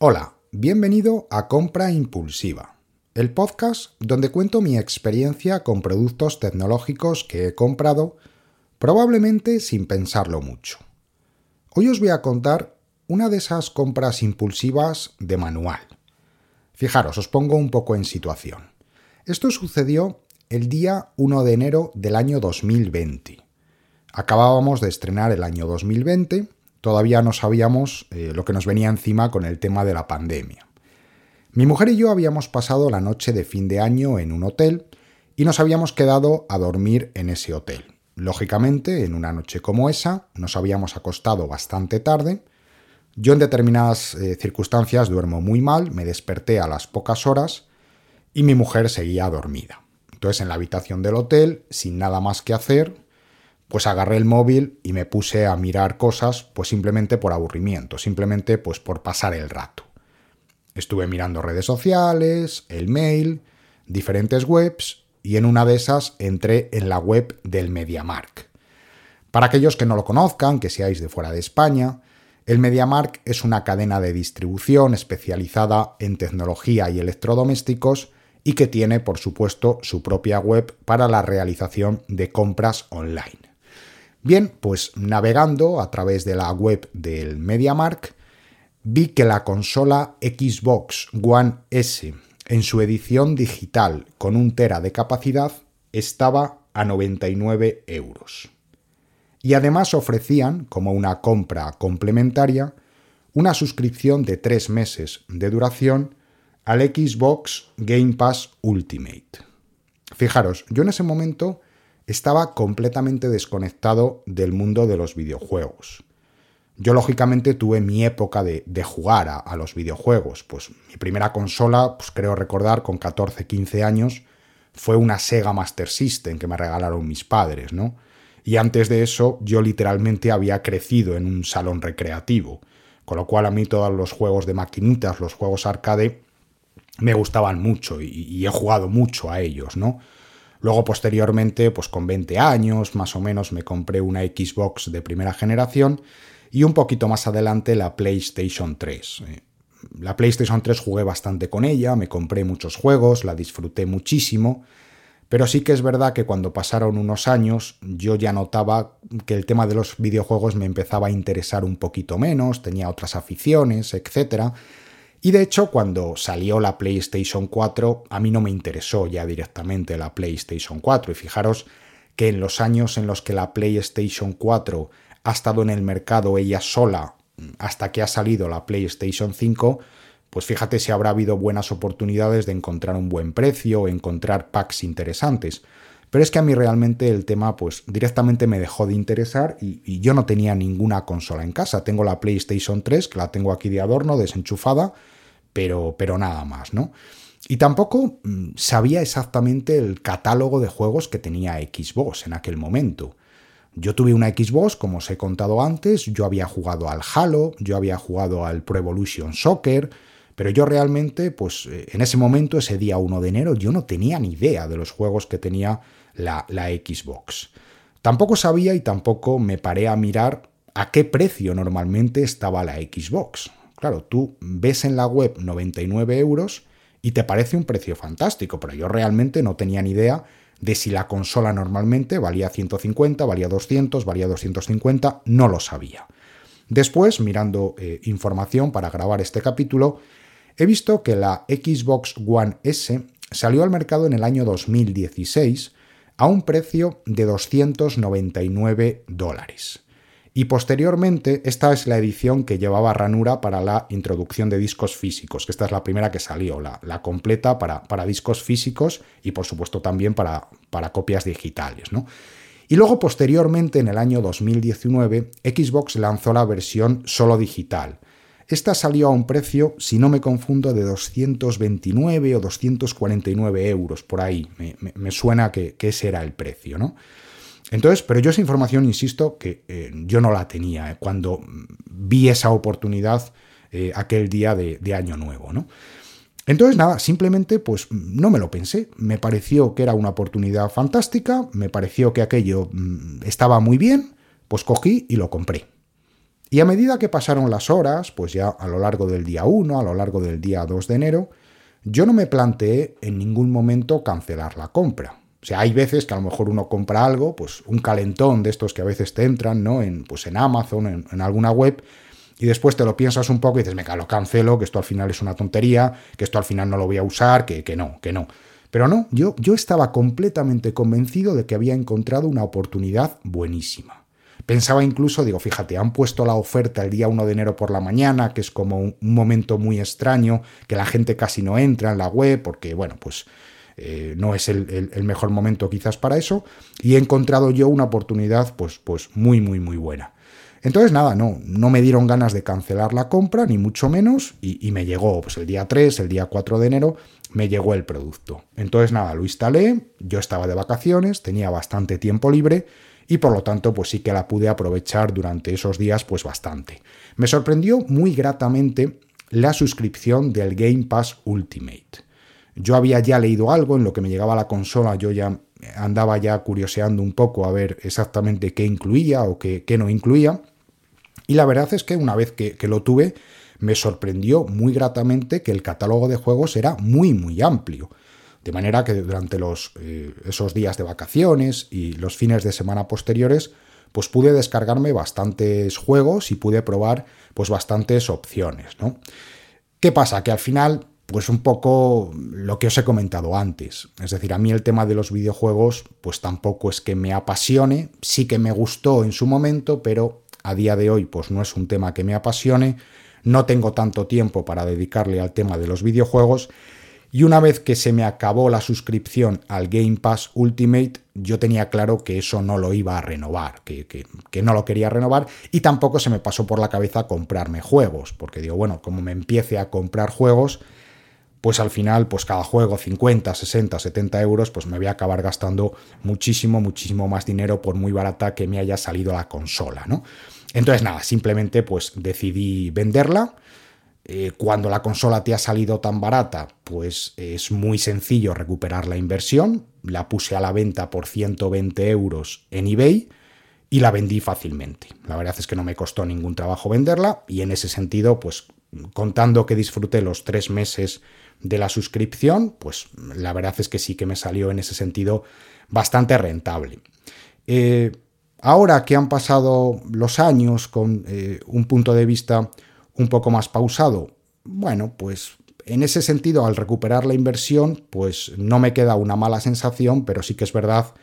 Hola, bienvenido a Compra Impulsiva, el podcast donde cuento mi experiencia con productos tecnológicos que he comprado, probablemente sin pensarlo mucho. Hoy os voy a contar una de esas compras impulsivas de manual. Fijaros, os pongo un poco en situación. Esto sucedió el día 1 de enero del año 2020. Acabábamos de estrenar el año 2020 todavía no sabíamos eh, lo que nos venía encima con el tema de la pandemia. Mi mujer y yo habíamos pasado la noche de fin de año en un hotel y nos habíamos quedado a dormir en ese hotel. Lógicamente, en una noche como esa, nos habíamos acostado bastante tarde. Yo en determinadas eh, circunstancias duermo muy mal, me desperté a las pocas horas y mi mujer seguía dormida. Entonces en la habitación del hotel, sin nada más que hacer, pues agarré el móvil y me puse a mirar cosas, pues simplemente por aburrimiento, simplemente pues por pasar el rato. Estuve mirando redes sociales, el mail, diferentes webs y en una de esas entré en la web del MediaMark. Para aquellos que no lo conozcan, que seáis de fuera de España, el MediaMark es una cadena de distribución especializada en tecnología y electrodomésticos y que tiene, por supuesto, su propia web para la realización de compras online. Bien, pues navegando a través de la web del MediaMark, vi que la consola Xbox One S en su edición digital con un tera de capacidad estaba a 99 euros. Y además ofrecían, como una compra complementaria, una suscripción de tres meses de duración al Xbox Game Pass Ultimate. Fijaros, yo en ese momento estaba completamente desconectado del mundo de los videojuegos. Yo lógicamente tuve mi época de, jugar a, los videojuegos. Pues mi primera consola, pues creo recordar, con 14, 15 años, fue una Sega Master System que me regalaron mis padres, ¿no? Y antes de eso yo literalmente había crecido en un salón recreativo, con lo cual a mí todos los juegos de maquinitas, los juegos arcade, me gustaban mucho y he jugado mucho a ellos, ¿no? Luego, posteriormente, pues con 20 años más o menos, me compré una Xbox de primera generación y un poquito más adelante la PlayStation 3. Eh, la PlayStation 3 jugué bastante con ella, me compré muchos juegos, la disfruté muchísimo, pero sí que es verdad que cuando pasaron unos años yo ya notaba que el tema de los videojuegos me empezaba a interesar un poquito menos, tenía otras aficiones, etcétera y de hecho, cuando salió la PlayStation 4, a mí no me interesó ya directamente la PlayStation 4. Y fijaros que en los años en los que la PlayStation 4 ha estado en el mercado ella sola, hasta que ha salido la PlayStation 5, pues fíjate si habrá habido buenas oportunidades de encontrar un buen precio, encontrar packs interesantes. Pero es que a mí realmente el tema pues directamente me dejó de interesar y, yo no tenía ninguna consola en casa. Tengo la PlayStation 3, que la tengo aquí de adorno, desenchufada, pero, pero nada más, ¿no? Y tampoco mm, sabía exactamente el catálogo de juegos que tenía Xbox en aquel momento. Yo tuve una Xbox, como os he contado antes, yo había jugado al Halo, yo había jugado al Pro Evolution Soccer, pero yo realmente, pues eh, en ese momento, ese día 1 de enero, yo no tenía ni idea de los juegos que tenía la, Xbox. Tampoco sabía y tampoco me paré a mirar a qué precio normalmente estaba la Xbox. Claro, tú ves en la web 99 euros y te parece un precio fantástico, pero yo realmente no tenía ni idea de si la consola normalmente valía 150, valía 200, valía 250, no lo sabía. Después, mirando eh, información para grabar este capítulo, he visto que la Xbox One S salió al mercado en el año 2016 a un precio de 299 dólares. Y posteriormente, esta es la edición que llevaba ranura para la introducción de discos físicos, que esta es la primera que salió, la, completa para, discos físicos y por supuesto también para, para copias digitales. ¿no? Y luego posteriormente, en el año 2019, Xbox lanzó la versión solo digital, esta salió a un precio, si no me confundo, de 229 o 249 euros, por ahí. Me, suena que, ese era el precio, ¿no? Entonces, pero yo esa información, insisto, que eh, yo no la tenía eh, cuando vi esa oportunidad eh, aquel día de, de, Año Nuevo, ¿no? Entonces, nada, simplemente pues no me lo pensé. Me pareció que era una oportunidad fantástica, me pareció que aquello mm, estaba muy bien, pues cogí y lo compré. Y a medida que pasaron las horas, pues ya a lo largo del día 1, a lo largo del día 2 de enero, yo no me planteé en ningún momento cancelar la compra. O sea, hay veces que a lo mejor uno compra algo, pues un calentón de estos que a veces te entran, ¿no? En, pues en Amazon, en, alguna web, y después te lo piensas un poco y dices, me lo cancelo, que esto al final es una tontería, que esto al final no lo voy a usar, que, que no, que no. Pero no, yo, yo estaba completamente convencido de que había encontrado una oportunidad buenísima. Pensaba incluso, digo, fíjate, han puesto la oferta el día 1 de enero por la mañana, que es como un, momento muy extraño, que la gente casi no entra en la web, porque, bueno, pues eh, no es el, mejor momento quizás para eso, y he encontrado yo una oportunidad pues, pues muy, muy, muy buena. Entonces, nada, no, no me dieron ganas de cancelar la compra, ni mucho menos, y, me llegó, pues el día 3, el día 4 de enero, me llegó el producto. Entonces, nada, lo instalé, yo estaba de vacaciones, tenía bastante tiempo libre, y por lo tanto pues sí que la pude aprovechar durante esos días pues bastante. Me sorprendió muy gratamente la suscripción del Game Pass Ultimate. Yo había ya leído algo en lo que me llegaba a la consola, yo ya andaba ya curioseando un poco a ver exactamente qué incluía o qué, no incluía. Y la verdad es que una vez que, que lo tuve, me sorprendió muy gratamente que el catálogo de juegos era muy, muy amplio. De manera que durante los, eh, esos días de vacaciones y los fines de semana posteriores, pues pude descargarme bastantes juegos y pude probar pues bastantes opciones, ¿no? ¿Qué pasa? Que al final, pues un poco lo que os he comentado antes. Es decir, a mí el tema de los videojuegos, pues tampoco es que me apasione, sí que me gustó en su momento, pero a día de hoy, pues no es un tema que me apasione, no tengo tanto tiempo para dedicarle al tema de los videojuegos y una vez que se me acabó la suscripción al Game Pass Ultimate, yo tenía claro que eso no lo iba a renovar, que, no lo quería renovar y tampoco se me pasó por la cabeza comprarme juegos, porque digo, bueno, como me empiece a comprar juegos, pues al final, pues cada juego 50, 60, 70 euros, pues me voy a acabar gastando muchísimo, muchísimo más dinero por muy barata que me haya salido la consola, ¿no? Entonces nada, simplemente pues decidí venderla eh, cuando la consola te ha salido tan barata, pues es muy sencillo recuperar la inversión. La puse a la venta por 120 euros en eBay y la vendí fácilmente. La verdad es que no me costó ningún trabajo venderla y en ese sentido, pues contando que disfruté los tres meses de la suscripción, pues la verdad es que sí que me salió en ese sentido bastante rentable. Eh, ahora que han pasado los años con eh, un punto de vista un poco más pausado, bueno, pues en ese sentido, al recuperar la inversión, pues no me queda una mala sensación, pero sí que es verdad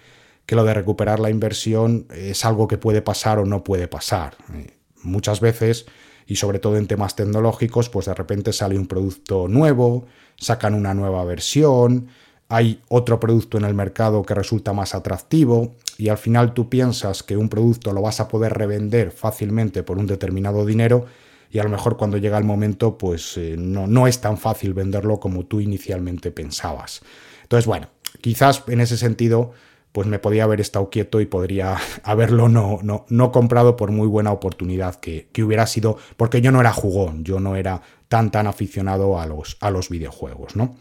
que lo de recuperar la inversión es algo que puede pasar o no puede pasar. Eh, muchas veces, y sobre todo en temas tecnológicos, pues de repente sale un producto nuevo, sacan una nueva versión, hay otro producto en el mercado que resulta más atractivo y al final tú piensas que un producto lo vas a poder revender fácilmente por un determinado dinero y a lo mejor cuando llega el momento pues eh, no, no es tan fácil venderlo como tú inicialmente pensabas. Entonces, bueno, quizás en ese sentido pues me podía haber estado quieto y podría haberlo no, no, no comprado por muy buena oportunidad que, hubiera sido, porque yo no era jugón, yo no era tan tan aficionado a los, a los videojuegos, ¿no?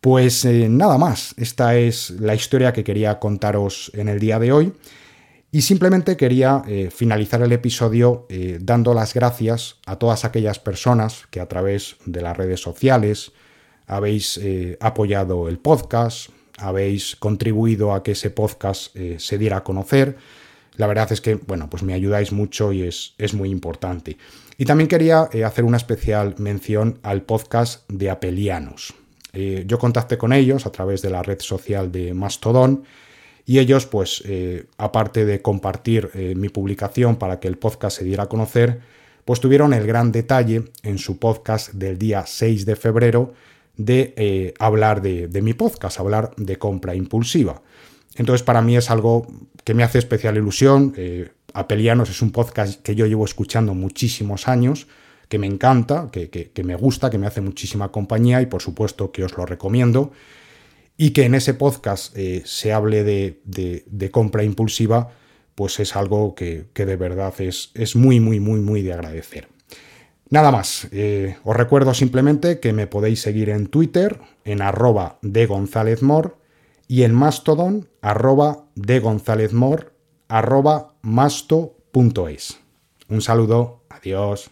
Pues eh, nada más, esta es la historia que quería contaros en el día de hoy. Y simplemente quería eh, finalizar el episodio eh, dando las gracias a todas aquellas personas que a través de las redes sociales habéis eh, apoyado el podcast, habéis contribuido a que ese podcast se diera a conocer. La verdad es que, bueno, pues me ayudáis mucho y es, es muy importante. Y también quería hacer una especial mención al podcast de Apelianos. yo contacté con ellos a través de la red social de Mastodon y ellos, pues, eh, aparte de compartir eh, mi publicación para que el podcast se diera a conocer, pues tuvieron el gran detalle en su podcast del día 6 de febrero de eh, hablar de, mi podcast, hablar de compra impulsiva. Entonces, para mí es algo que me hace especial ilusión. Apelianos es un podcast que yo llevo escuchando muchísimos años, que me encanta, que, que me gusta, que me hace muchísima compañía y por supuesto que os lo recomiendo y que en ese podcast eh, se hable de, compra impulsiva, pues es algo que, de verdad es, muy, muy, muy, muy de agradecer. Nada más, eh, os recuerdo simplemente que me podéis seguir en Twitter, en arroba de González Mor, y en Mastodon, arroba de González Mor, arroba masto.es. Un saludo, Adiós.